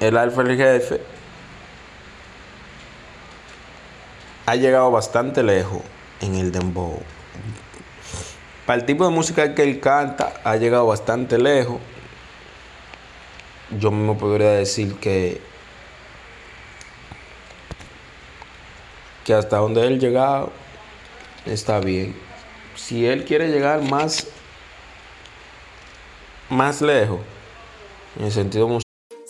El Alfa el Jefe ha llegado bastante lejos en el dembow. Para el tipo de música que él canta, ha llegado bastante lejos. Yo mismo podría decir que que hasta donde él llegado está bien. Si él quiere llegar más más lejos en el sentido musical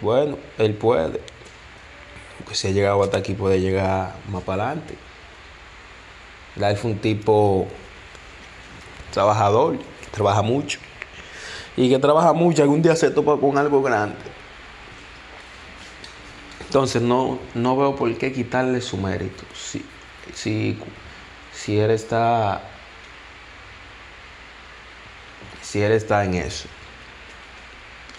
Bueno, él puede. Porque si ha llegado hasta aquí, puede llegar más para adelante. Él fue un tipo trabajador, trabaja mucho. Y que trabaja mucho, algún día se topa con algo grande. Entonces no, no veo por qué quitarle su mérito. Si, si, si él está. Si él está en eso.